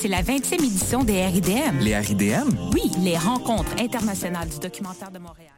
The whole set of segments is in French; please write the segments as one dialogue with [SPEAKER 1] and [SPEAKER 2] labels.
[SPEAKER 1] c'est la 20e édition des RIDM.
[SPEAKER 2] Les RIDM?
[SPEAKER 1] Oui, les Rencontres internationales du documentaire de Montréal.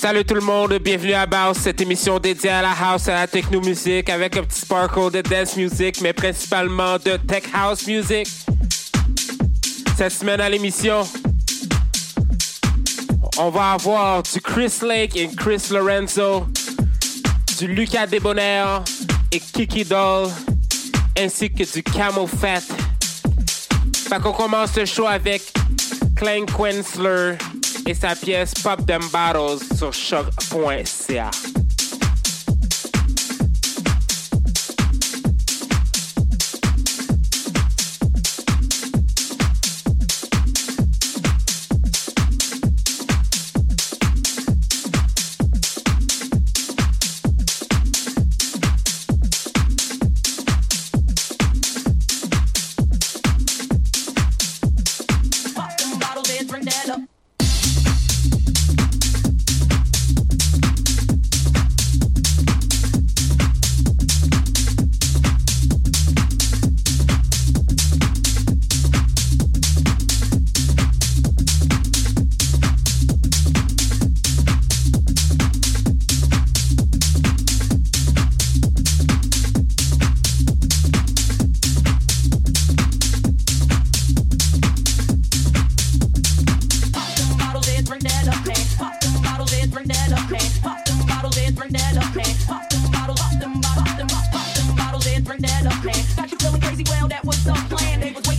[SPEAKER 3] Salut tout le monde, bienvenue à Bounce, cette émission dédiée à la house, à la techno musique, avec un petit sparkle de dance music, mais principalement de tech house music. Cette semaine à l'émission, on va avoir du Chris Lake et Chris Lorenzo, du Lucas Debonair et Kiki Doll, ainsi que du Camel Fat. Fait qu'on commence le show avec Clank Quensler et sa pièce Pop Them Bottles sur choc.ca.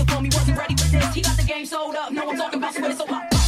[SPEAKER 3] for
[SPEAKER 4] me, wasn't ready with this. He got the game sold up. No, I'm talking about so it's so hot.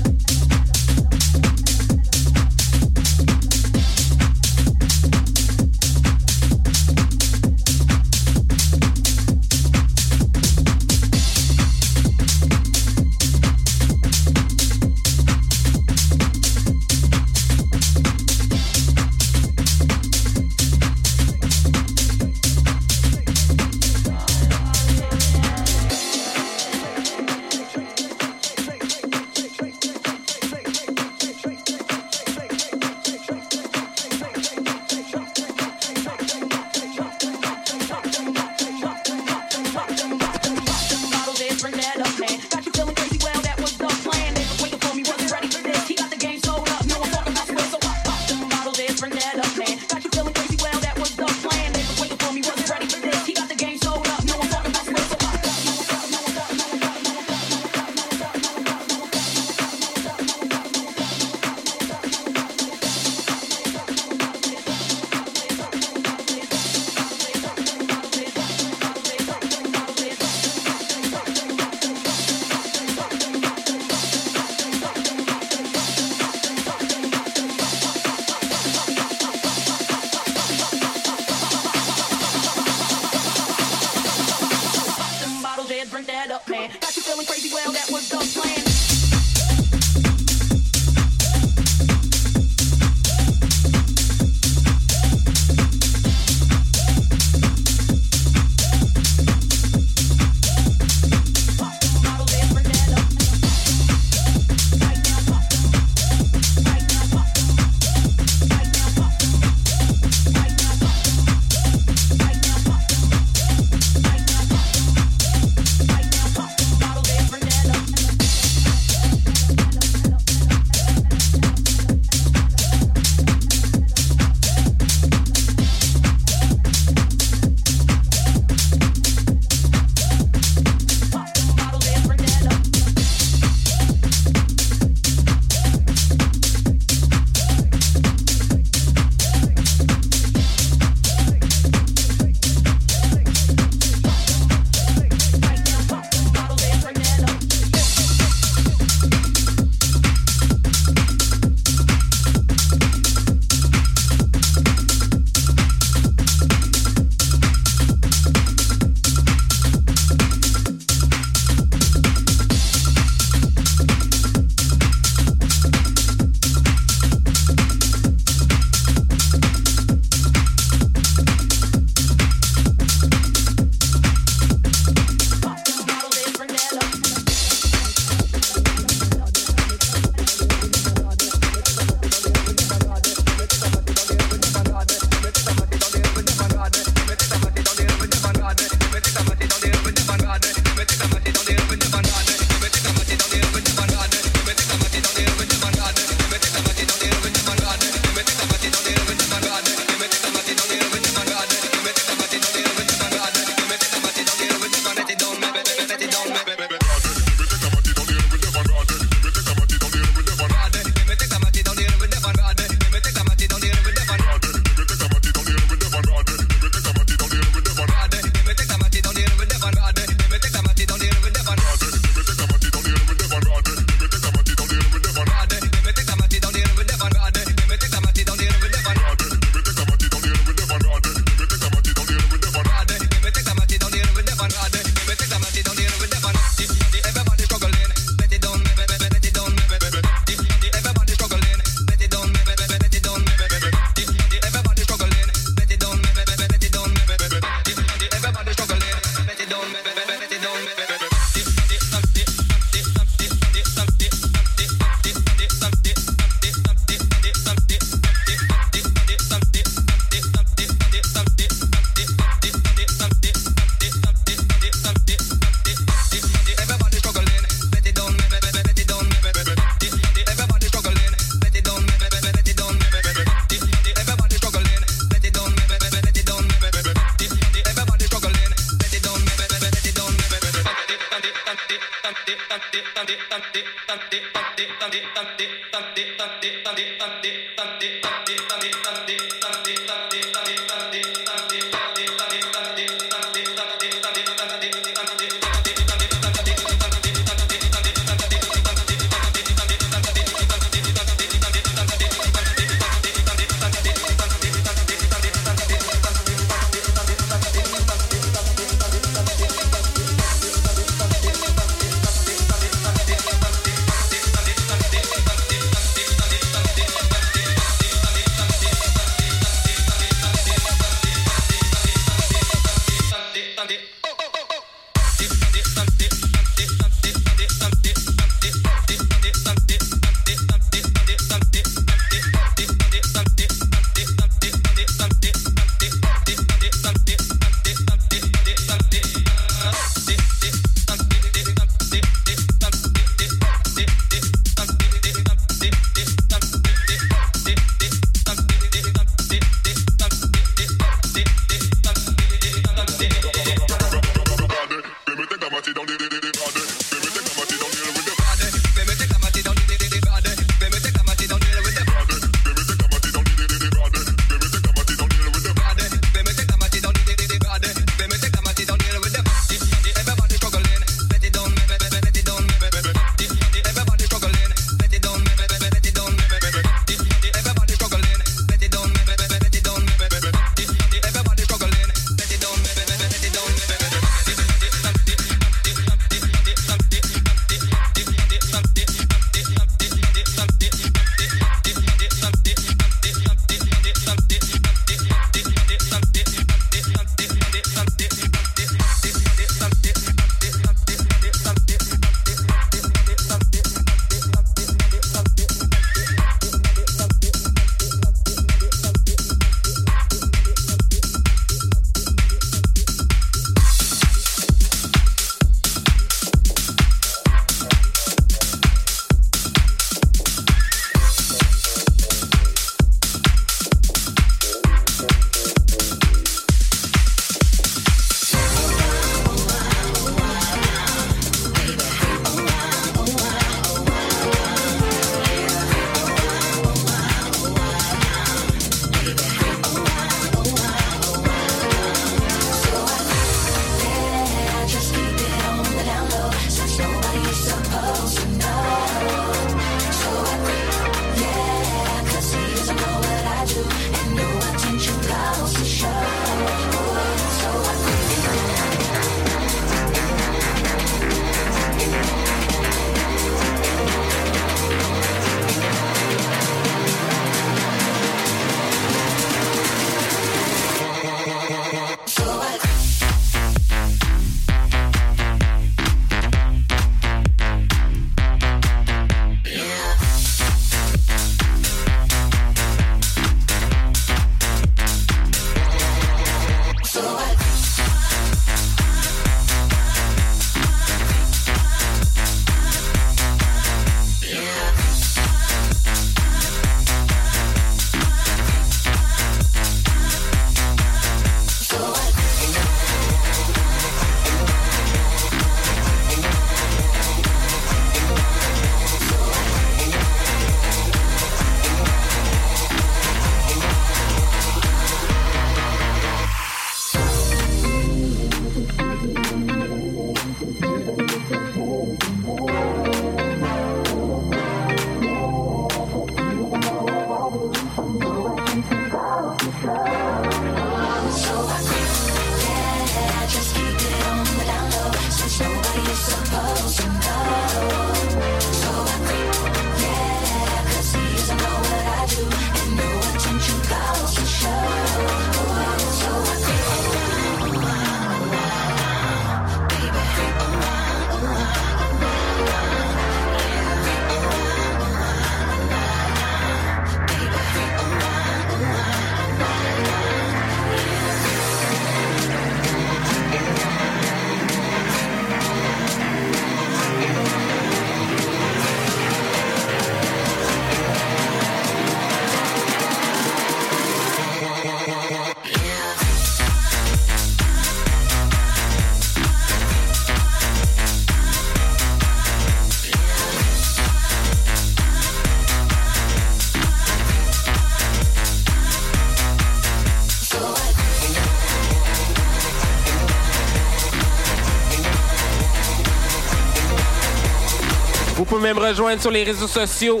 [SPEAKER 3] Pouvez même rejoindre sur les réseaux sociaux.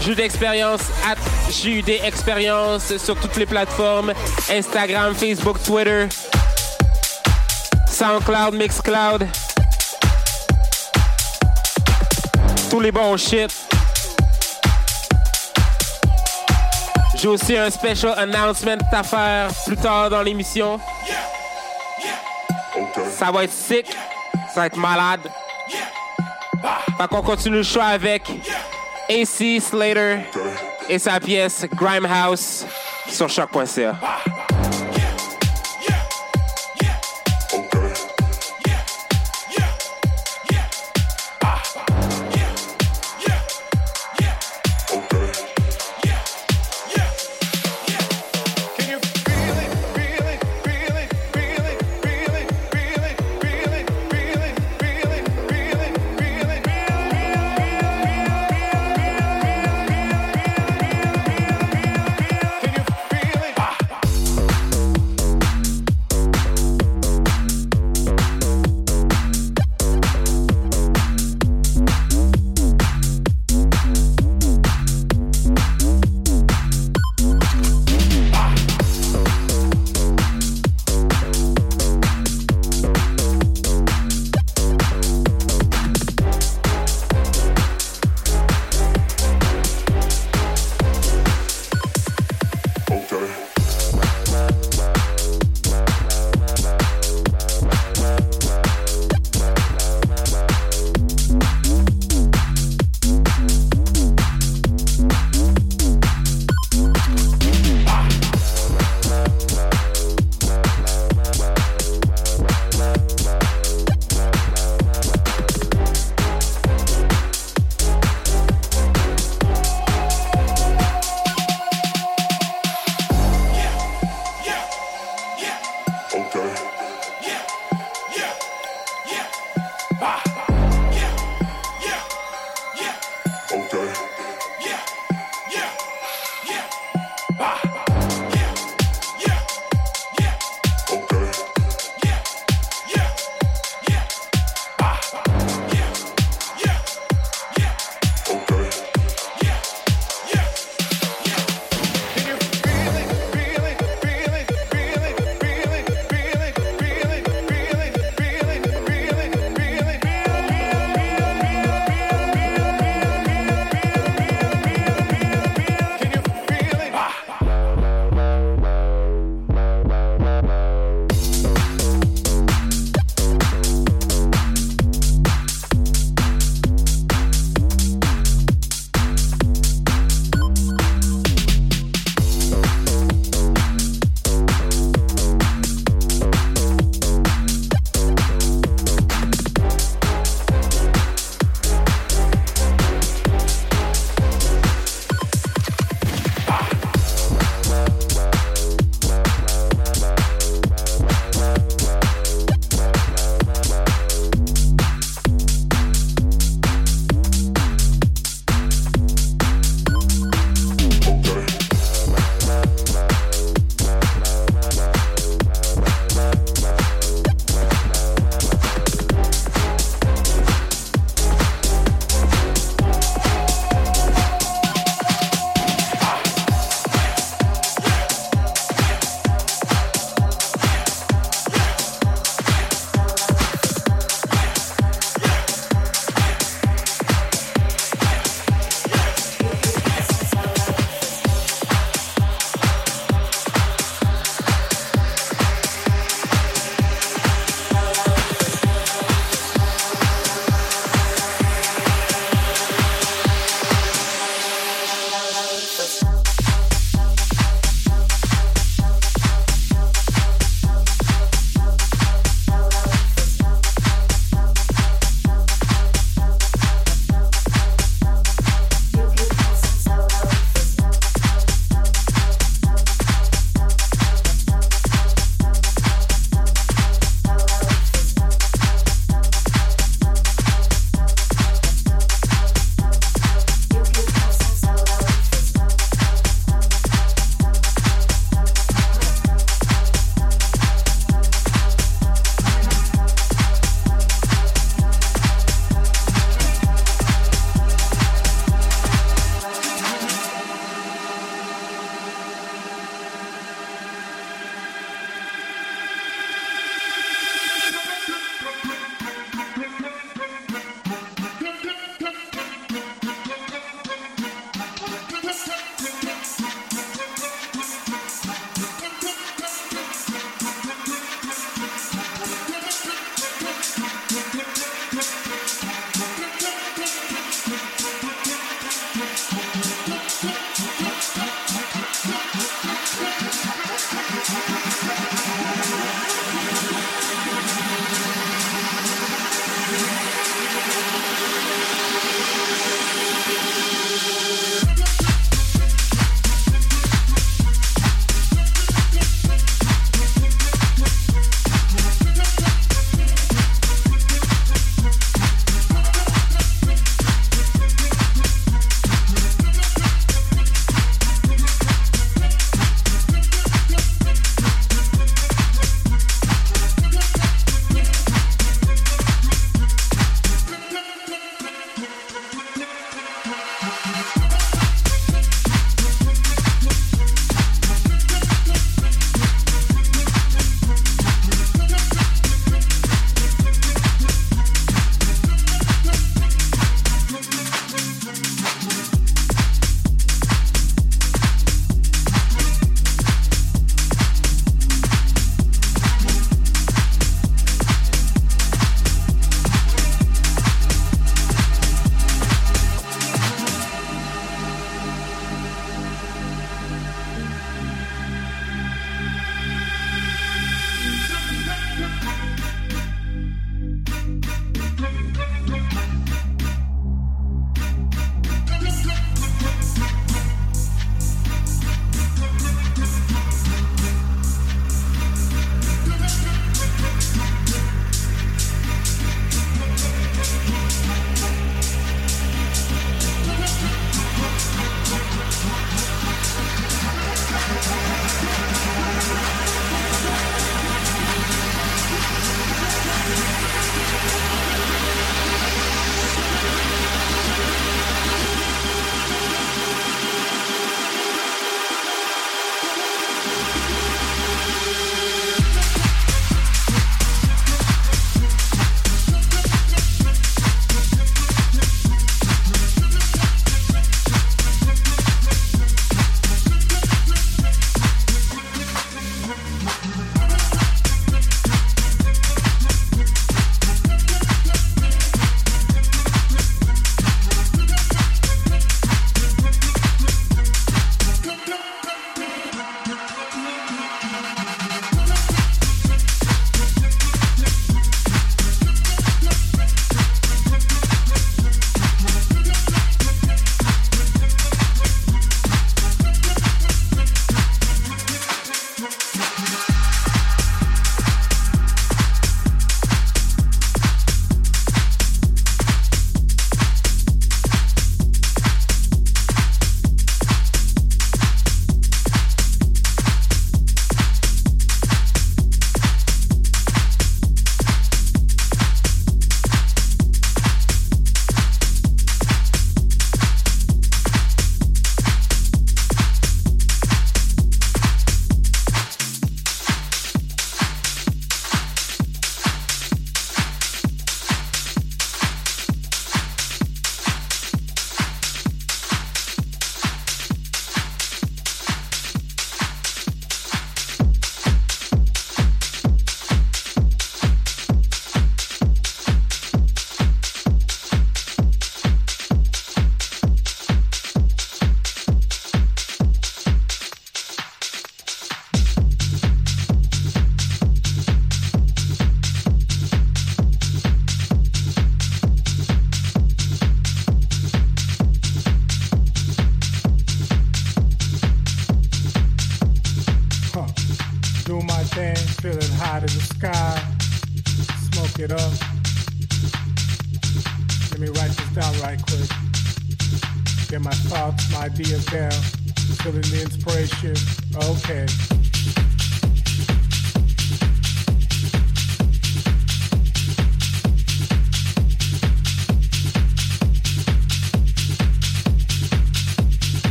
[SPEAKER 3] Jus d'expérience, at JUD Expérience sur toutes les plateformes. Instagram, Facebook, Twitter. SoundCloud, Mixcloud. Tous les bons shit. J'ai aussi un special announcement à faire plus tard dans l'émission. Ça va être sick. Ça va être malade. Qu'on continue le choix avec AC Slater et sa pièce Grimehouse sur choc.ca.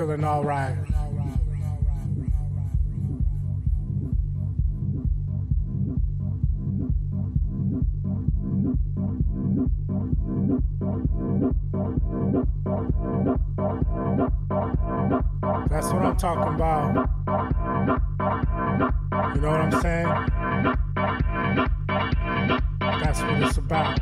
[SPEAKER 5] feeling all right. That's what I'm talking about. You know what I'm saying? That's what it's about.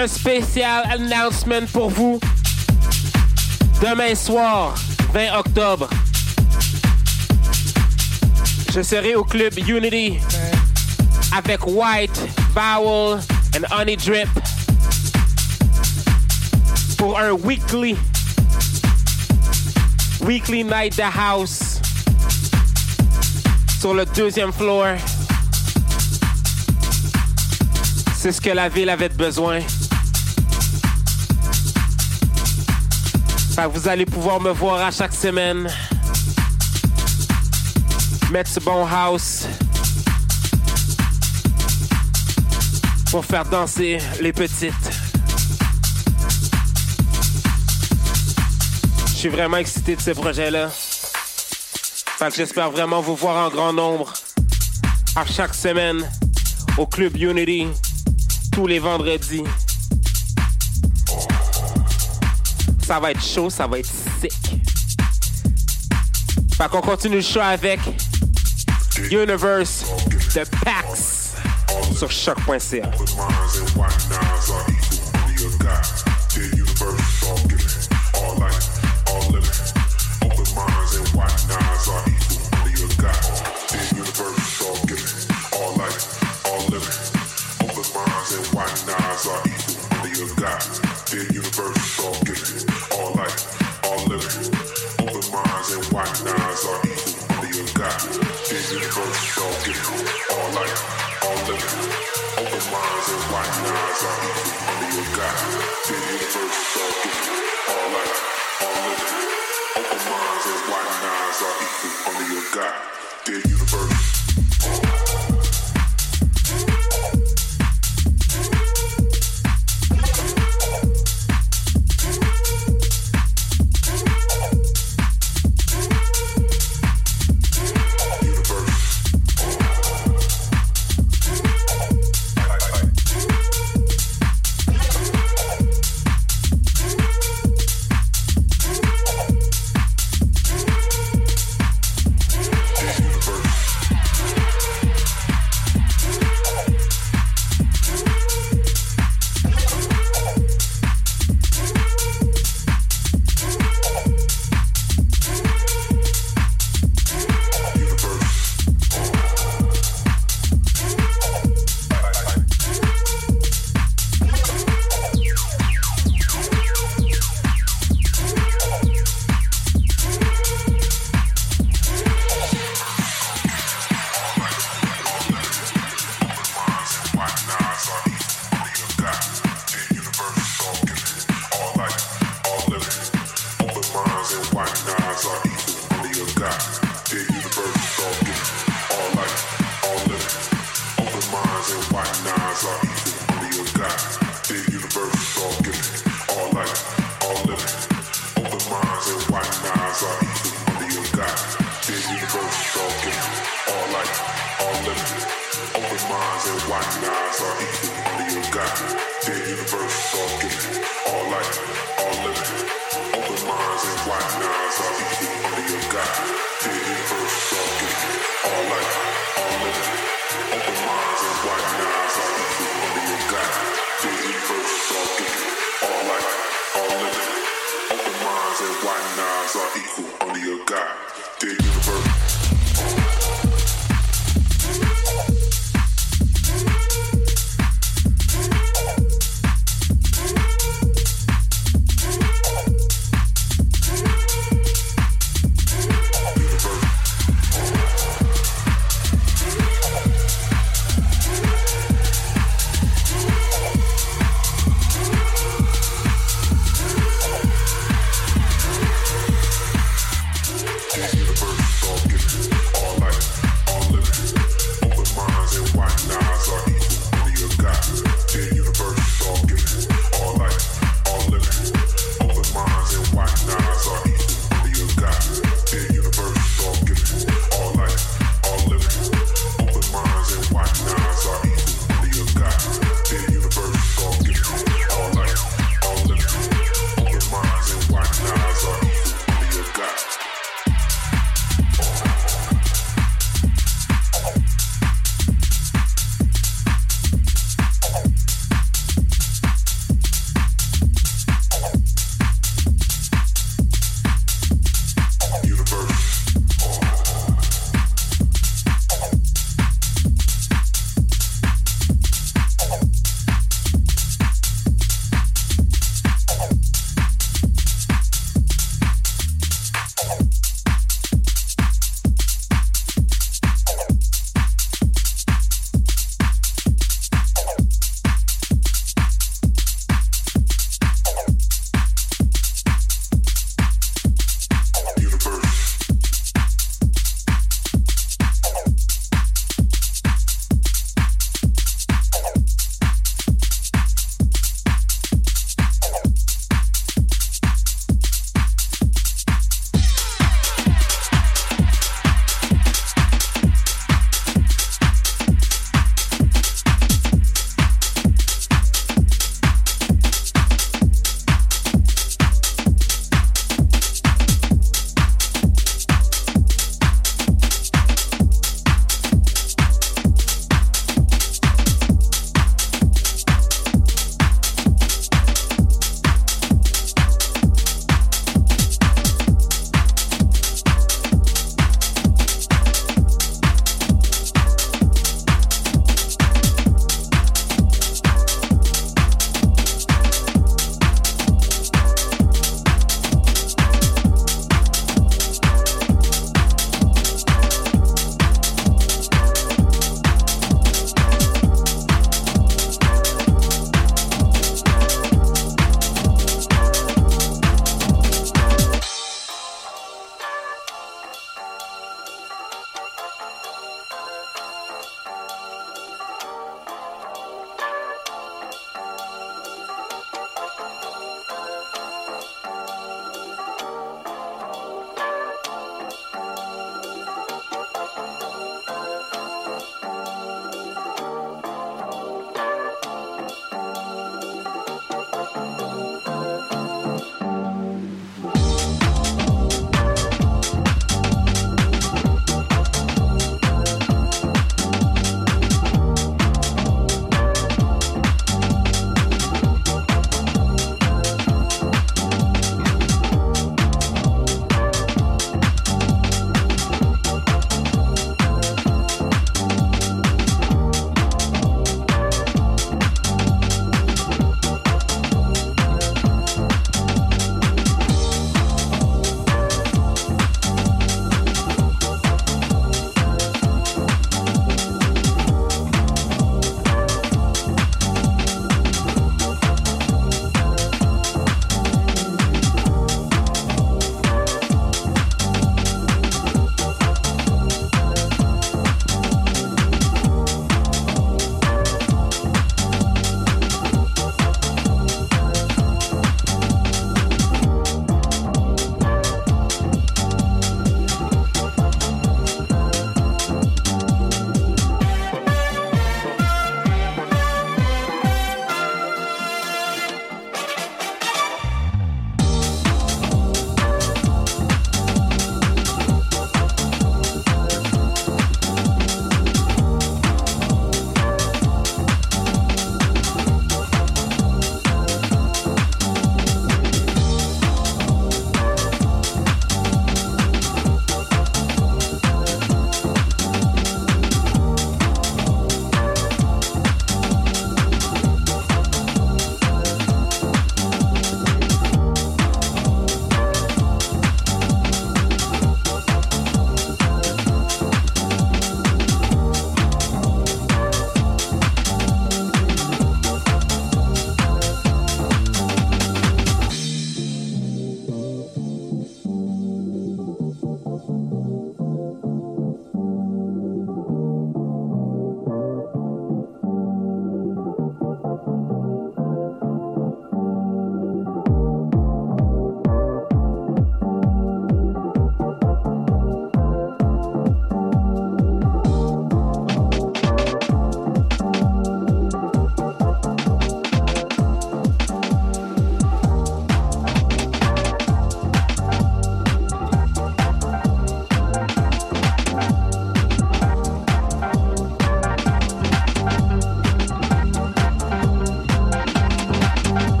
[SPEAKER 3] un spécial announcement pour vous. Demain soir, 20 octobre,
[SPEAKER 6] je serai au club Unity avec White, Bowel and Honey Drip pour un weekly weekly night the house sur le deuxième floor. C'est ce que la ville avait besoin. Vous allez pouvoir me voir à chaque semaine. Mettre ce bon house. Pour faire danser les petites. Je suis vraiment excité de ce projet-là. J'espère vraiment vous voir en grand nombre à chaque semaine au Club Unity tous les vendredis. Ça va être chaud, ça va être sick. Fait qu'on continue le show avec Universe de Pax sur choc.ca.
[SPEAKER 7] God.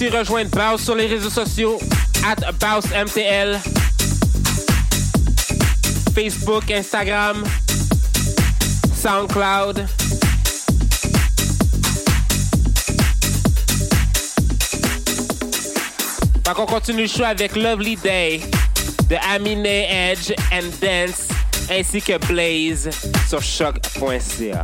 [SPEAKER 7] Aussi rejoindre Bounce sur les réseaux sociaux, at Facebook, Instagram, SoundCloud. Qu'on continue le show avec Lovely Day de Amine Edge and Dance ainsi que Blaze sur choc.ca.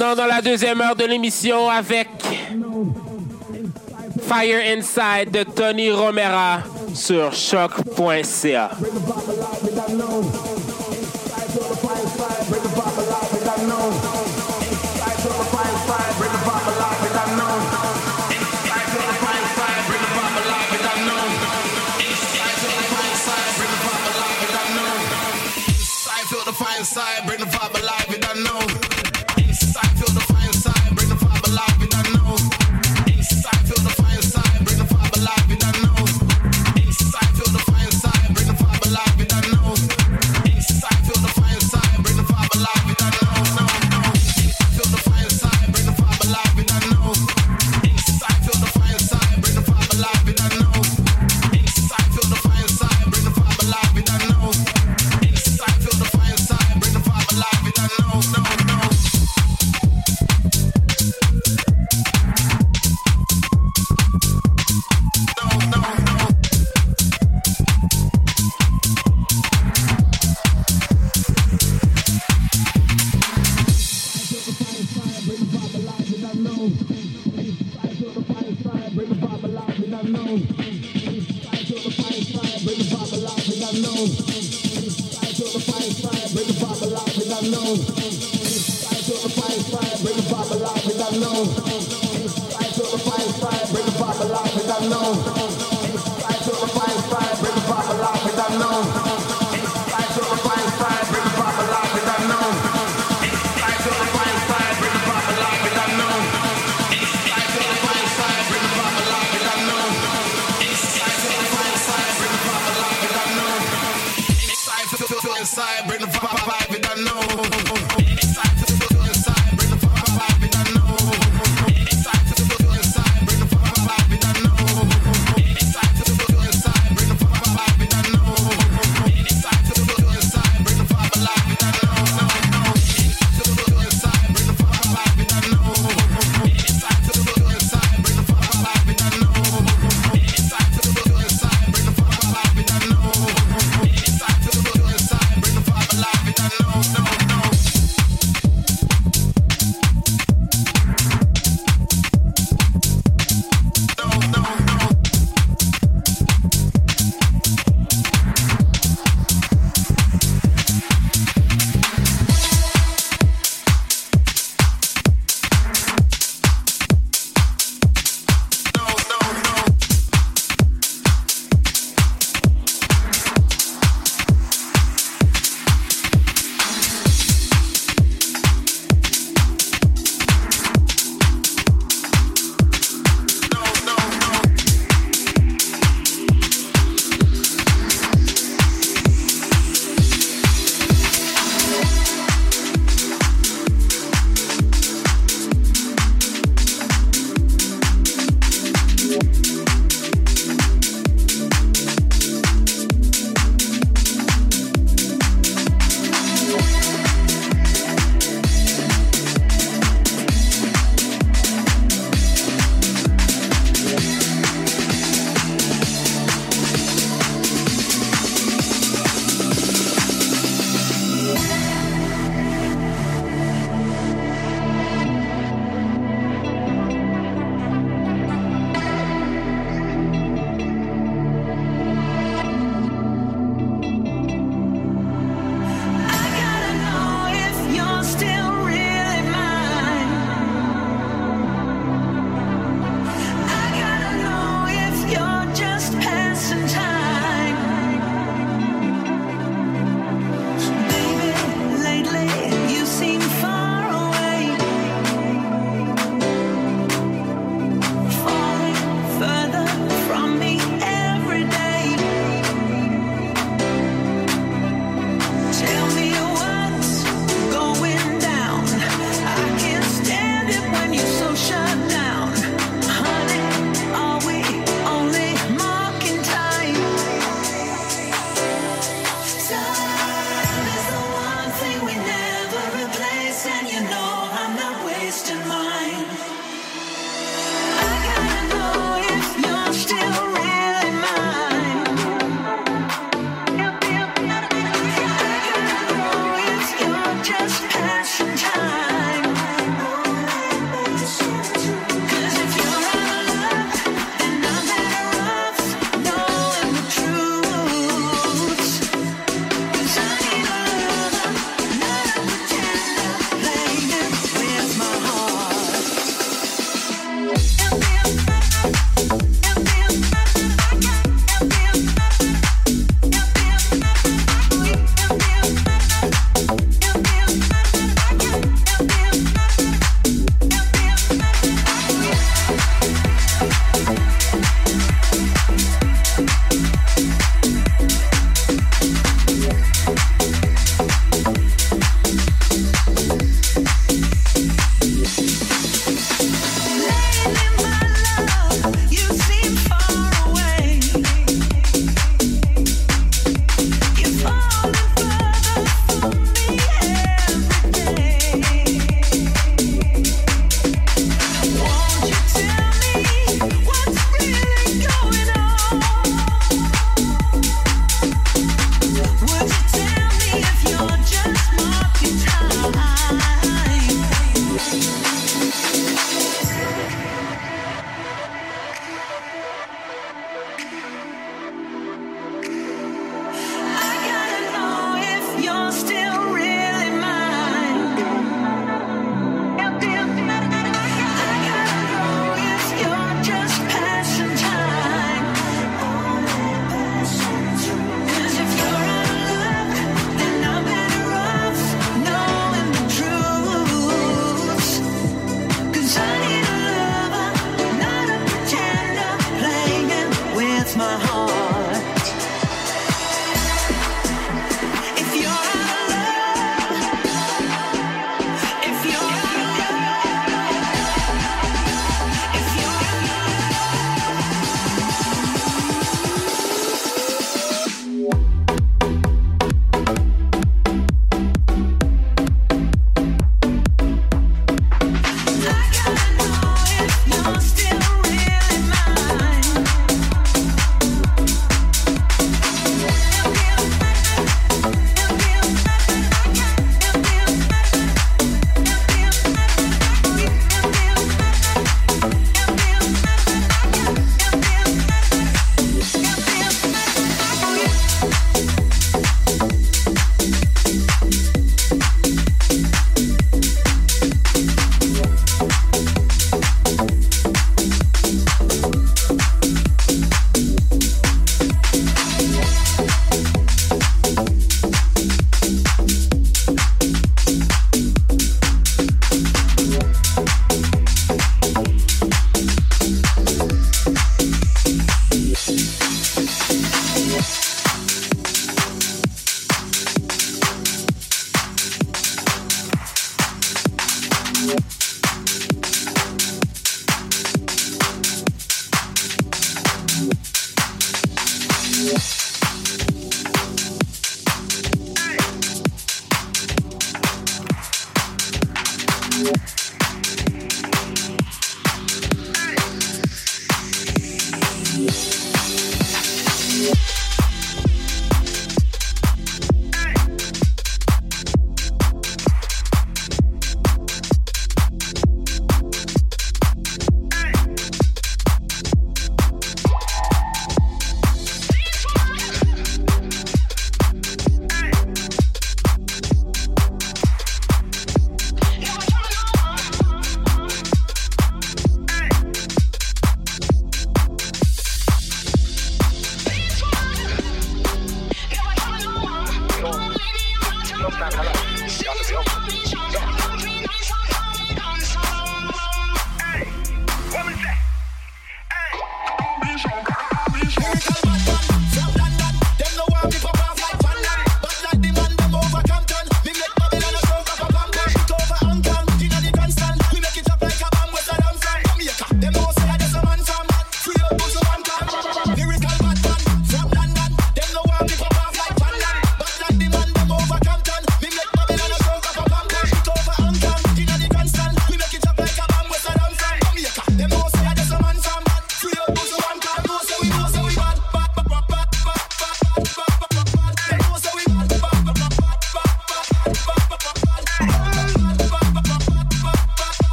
[SPEAKER 3] dans la deuxième heure de l'émission avec Fire Inside de Tony Romera sur choc.ca.
[SPEAKER 8] Bring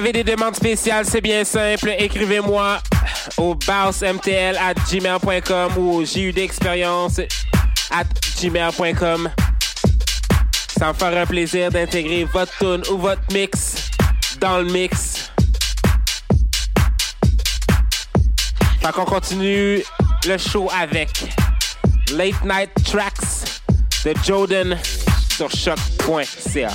[SPEAKER 3] avez des demandes spéciales, c'est bien simple. Écrivez-moi au bounceMTL at gmail.com ou au judexpérience at gmail.com. Ça me fera un plaisir d'intégrer votre tune ou votre mix dans le mix. Fait qu'on continue le show avec Late Night Tracks de Jordan sur choc.ca.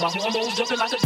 [SPEAKER 9] My hormones jumping like a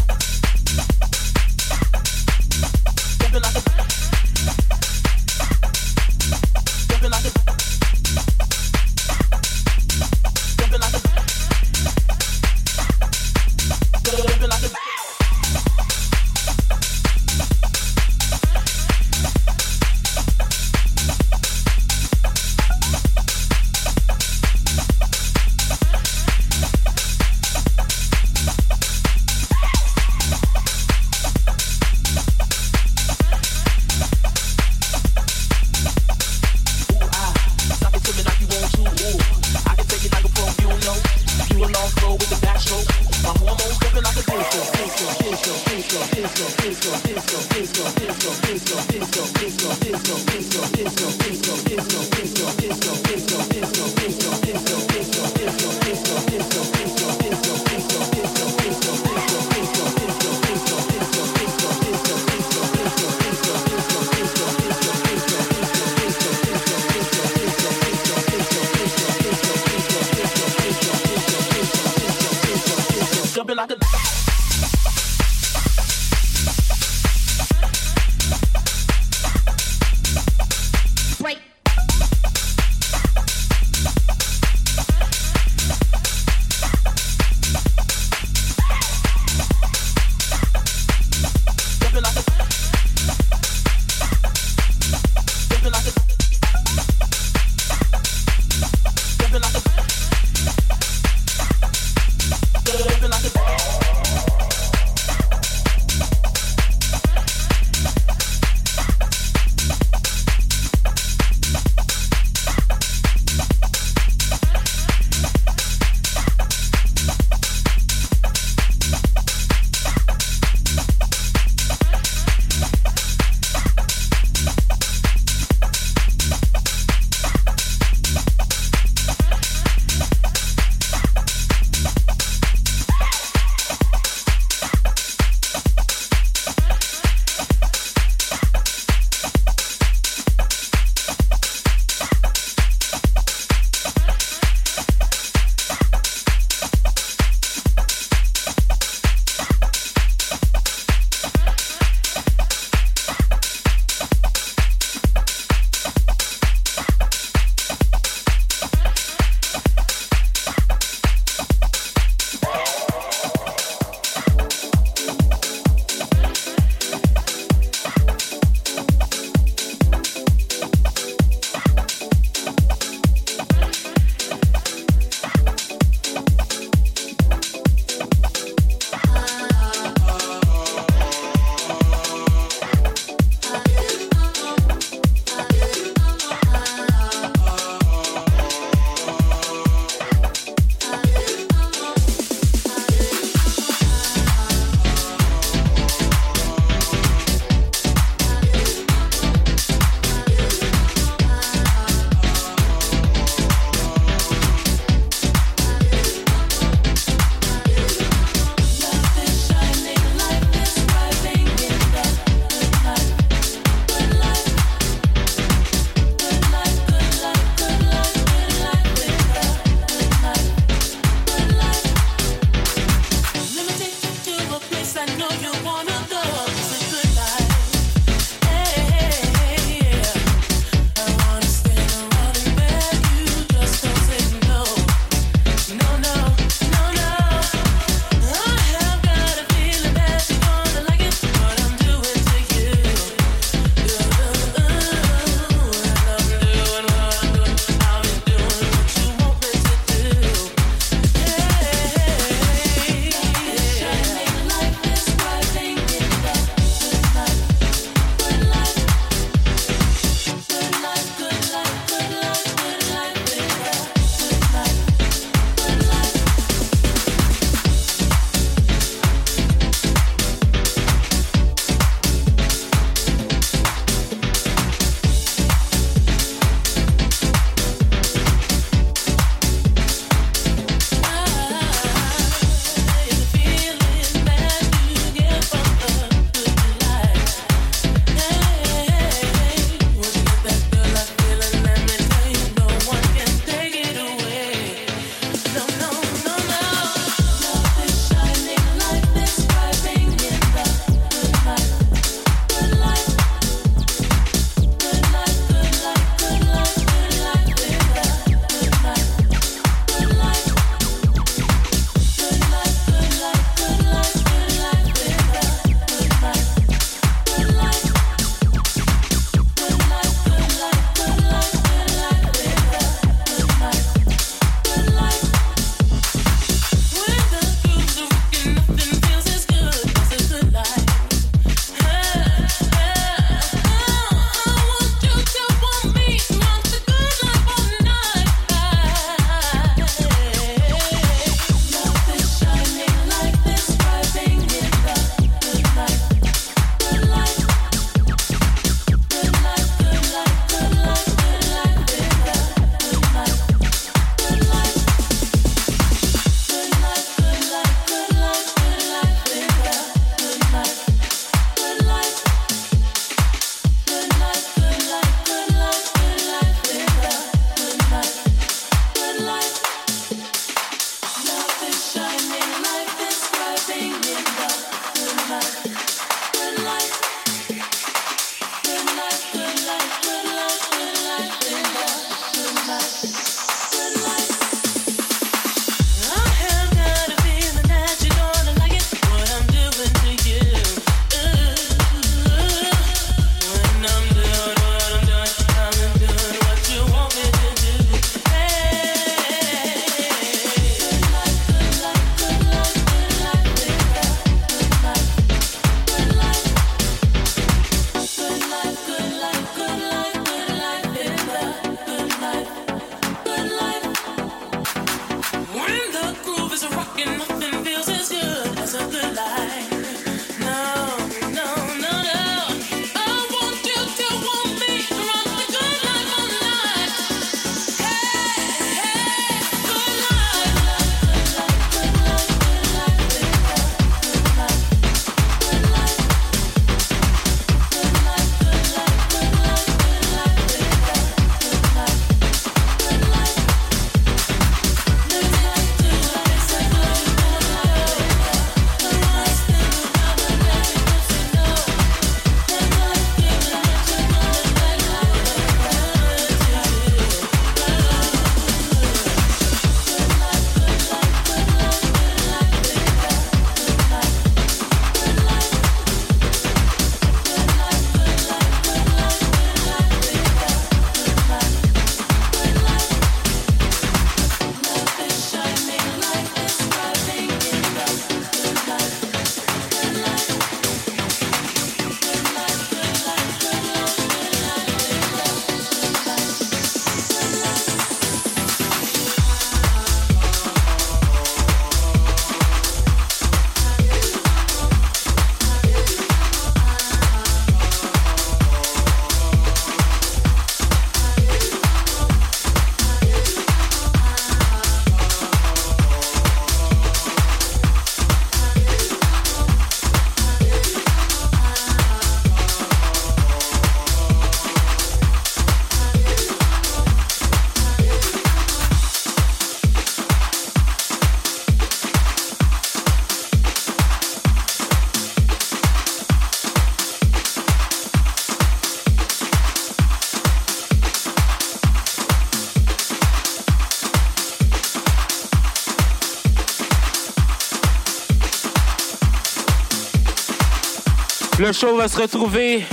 [SPEAKER 3] Le show va se retrouver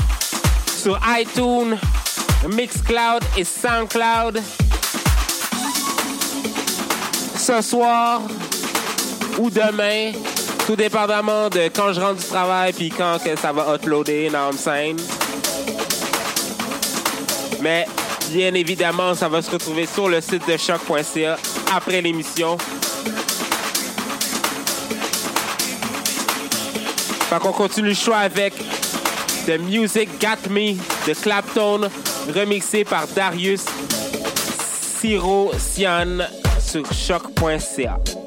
[SPEAKER 3] sur iTunes, Mixcloud et Soundcloud. Ce soir ou demain, tout dépendamment de quand je rentre du travail puis quand que ça va uploader dans scène. Mais bien évidemment, ça va se retrouver sur le site de choc.ca après l'émission. Fait qu'on continue le choix avec The Music Got Me de Clapton, remixé par Darius Sirosian sur choc.ca.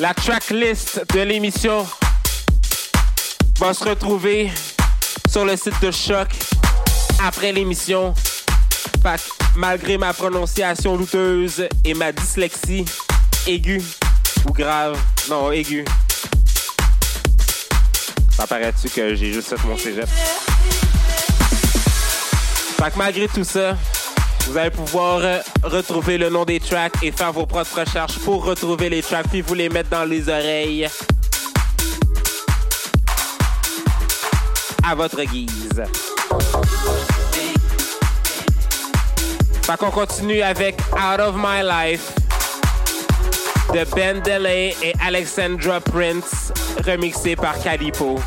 [SPEAKER 3] la tracklist de l'émission va se retrouver sur le site de Choc après l'émission. Malgré ma prononciation douteuse et ma dyslexie aiguë ou grave, non, aiguë, ça paraît-tu que j'ai juste fait mon cégep? Fait malgré tout ça, vous allez pouvoir euh, retrouver le nom des tracks et faire vos propres recherches pour retrouver les tracks puis vous les mettre dans les oreilles à votre guise.
[SPEAKER 10] Fait continue avec Out of My Life de Ben Delay et Alexandra Prince, remixé par Calipo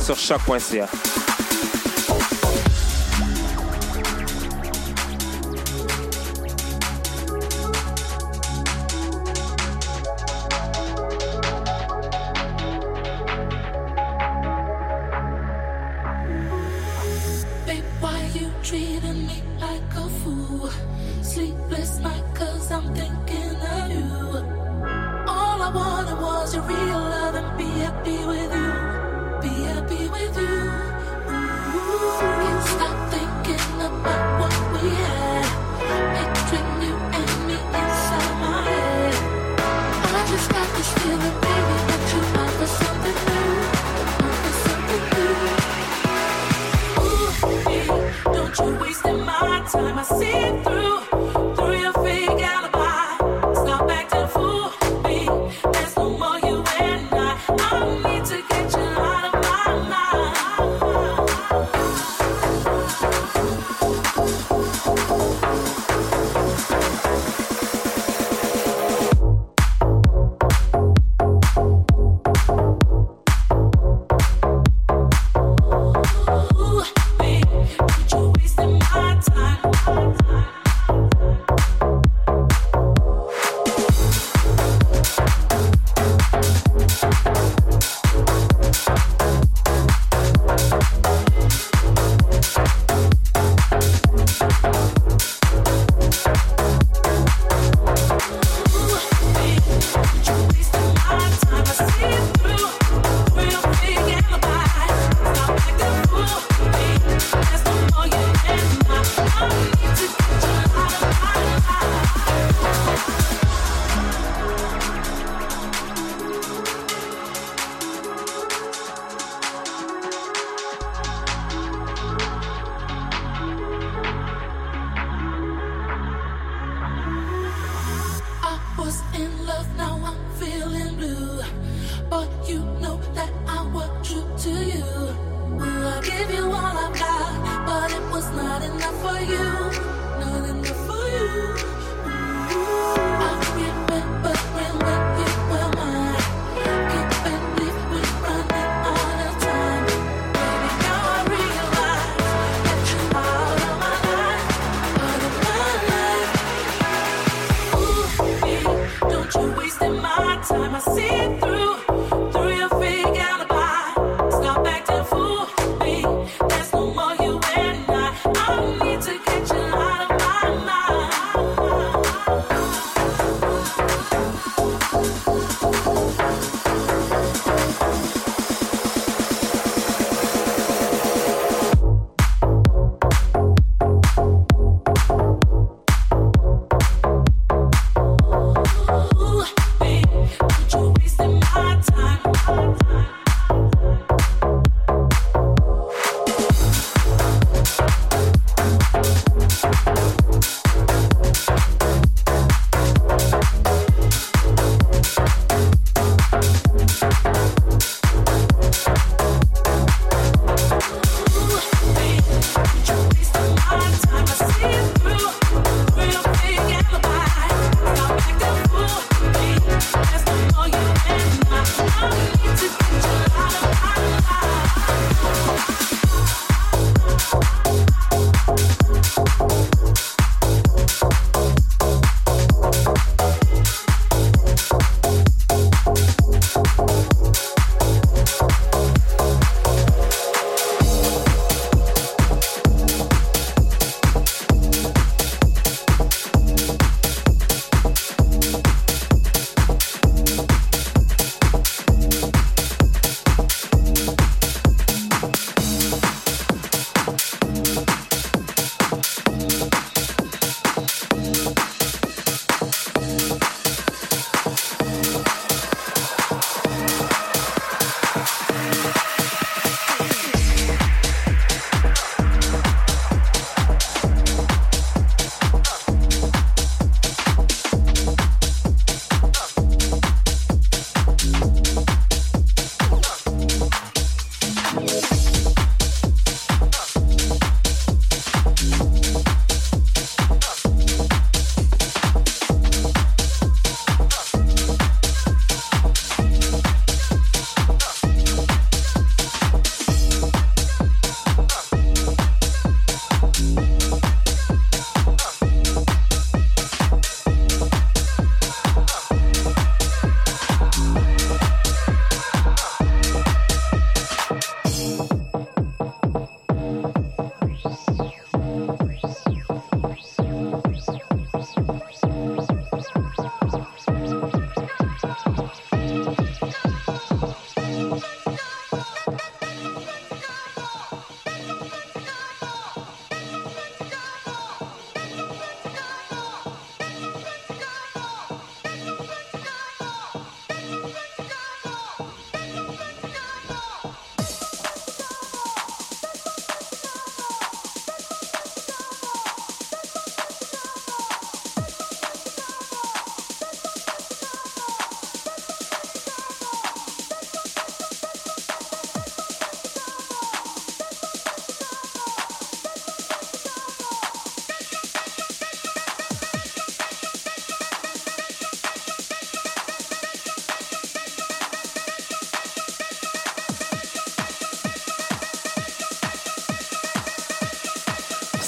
[SPEAKER 10] sur choc.ca.
[SPEAKER 11] Wow.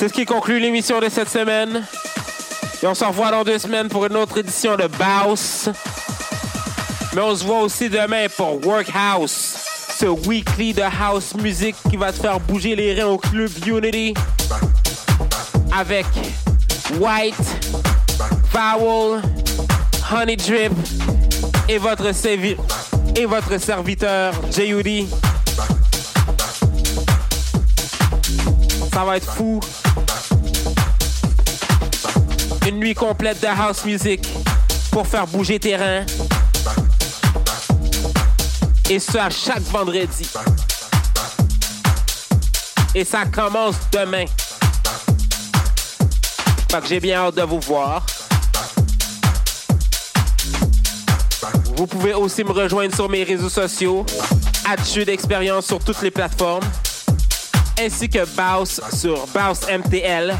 [SPEAKER 3] C'est ce qui conclut l'émission de cette semaine. Et on se revoit dans deux semaines pour une autre édition de Baus. Mais on se voit aussi demain pour Workhouse, ce weekly de house music qui va te faire bouger les reins au club Unity avec White, Vowel, Honey Drip et votre, et votre serviteur J.U.D. Ça va être fou. Une nuit complète de house music pour faire bouger tes reins. Et ce à chaque vendredi. Et ça commence demain. Fait que j'ai bien hâte de vous voir. Vous pouvez aussi me rejoindre sur mes réseaux sociaux, Atchu d'expérience sur toutes les plateformes, ainsi que Baus sur Baus MTL.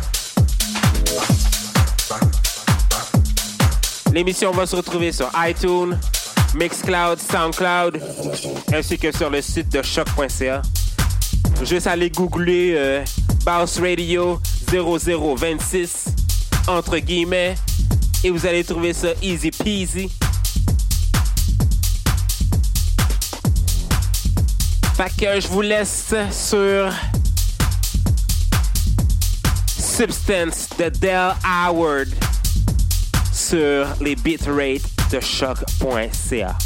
[SPEAKER 3] L'émission va se retrouver sur iTunes, Mixcloud, Soundcloud, ainsi que sur le site de choc.ca. Juste aller googler euh, Radio 0026 entre guillemets et vous allez trouver ça easy peasy. Fait que je vous laisse sur Substance de Del Howard sur les bitrates de choc.ca.